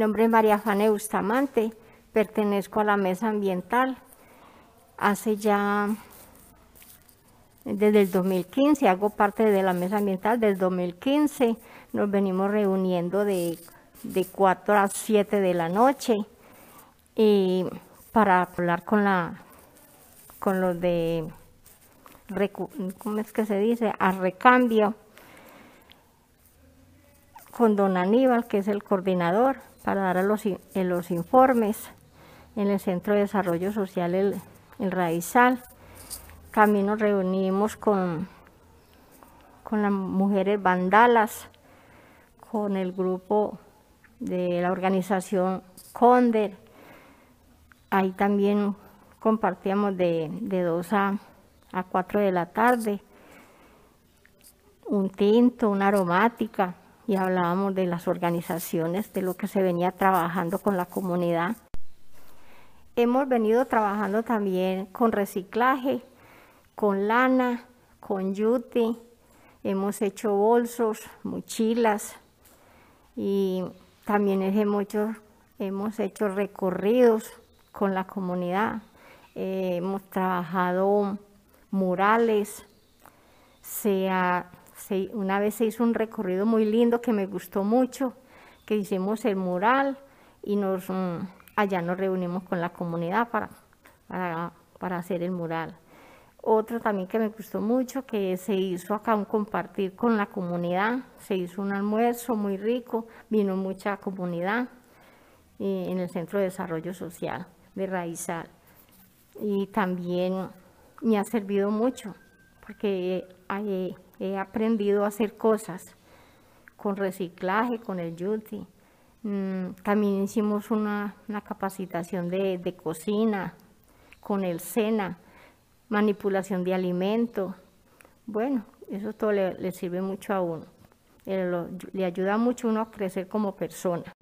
nombre es María Fane Bustamante, pertenezco a la mesa ambiental. Hace ya, desde el 2015, hago parte de la mesa ambiental desde el 2015. Nos venimos reuniendo de, de 4 a 7 de la noche y para hablar con, la, con los de, ¿cómo es que se dice? A recambio con don Aníbal, que es el coordinador, para dar los, los informes en el Centro de Desarrollo Social El, el Raizal. También nos reunimos con, con las mujeres vandalas, con el grupo de la organización Conder. Ahí también compartíamos de, de 2 a, a 4 de la tarde un tinto, una aromática, y hablábamos de las organizaciones, de lo que se venía trabajando con la comunidad. Hemos venido trabajando también con reciclaje, con lana, con yute, hemos hecho bolsos, mochilas y también hemos hecho, hemos hecho recorridos con la comunidad, eh, hemos trabajado murales, se una vez se hizo un recorrido muy lindo que me gustó mucho, que hicimos el mural y mm, allá nos reunimos con la comunidad para, para, hacer el mural. Otro también que me gustó mucho, que se hizo acá un compartir con la comunidad, se hizo un almuerzo muy rico, vino mucha comunidad en el Centro de Desarrollo Social de Raizal. Y también me ha servido mucho, porque hay, he aprendido a hacer cosas con reciclaje, con el yuti. Mm, también hicimos una, capacitación de, cocina con el SENA, manipulación de alimentos. Bueno, eso todo le, sirve mucho a uno. le ayuda mucho a uno a crecer como persona.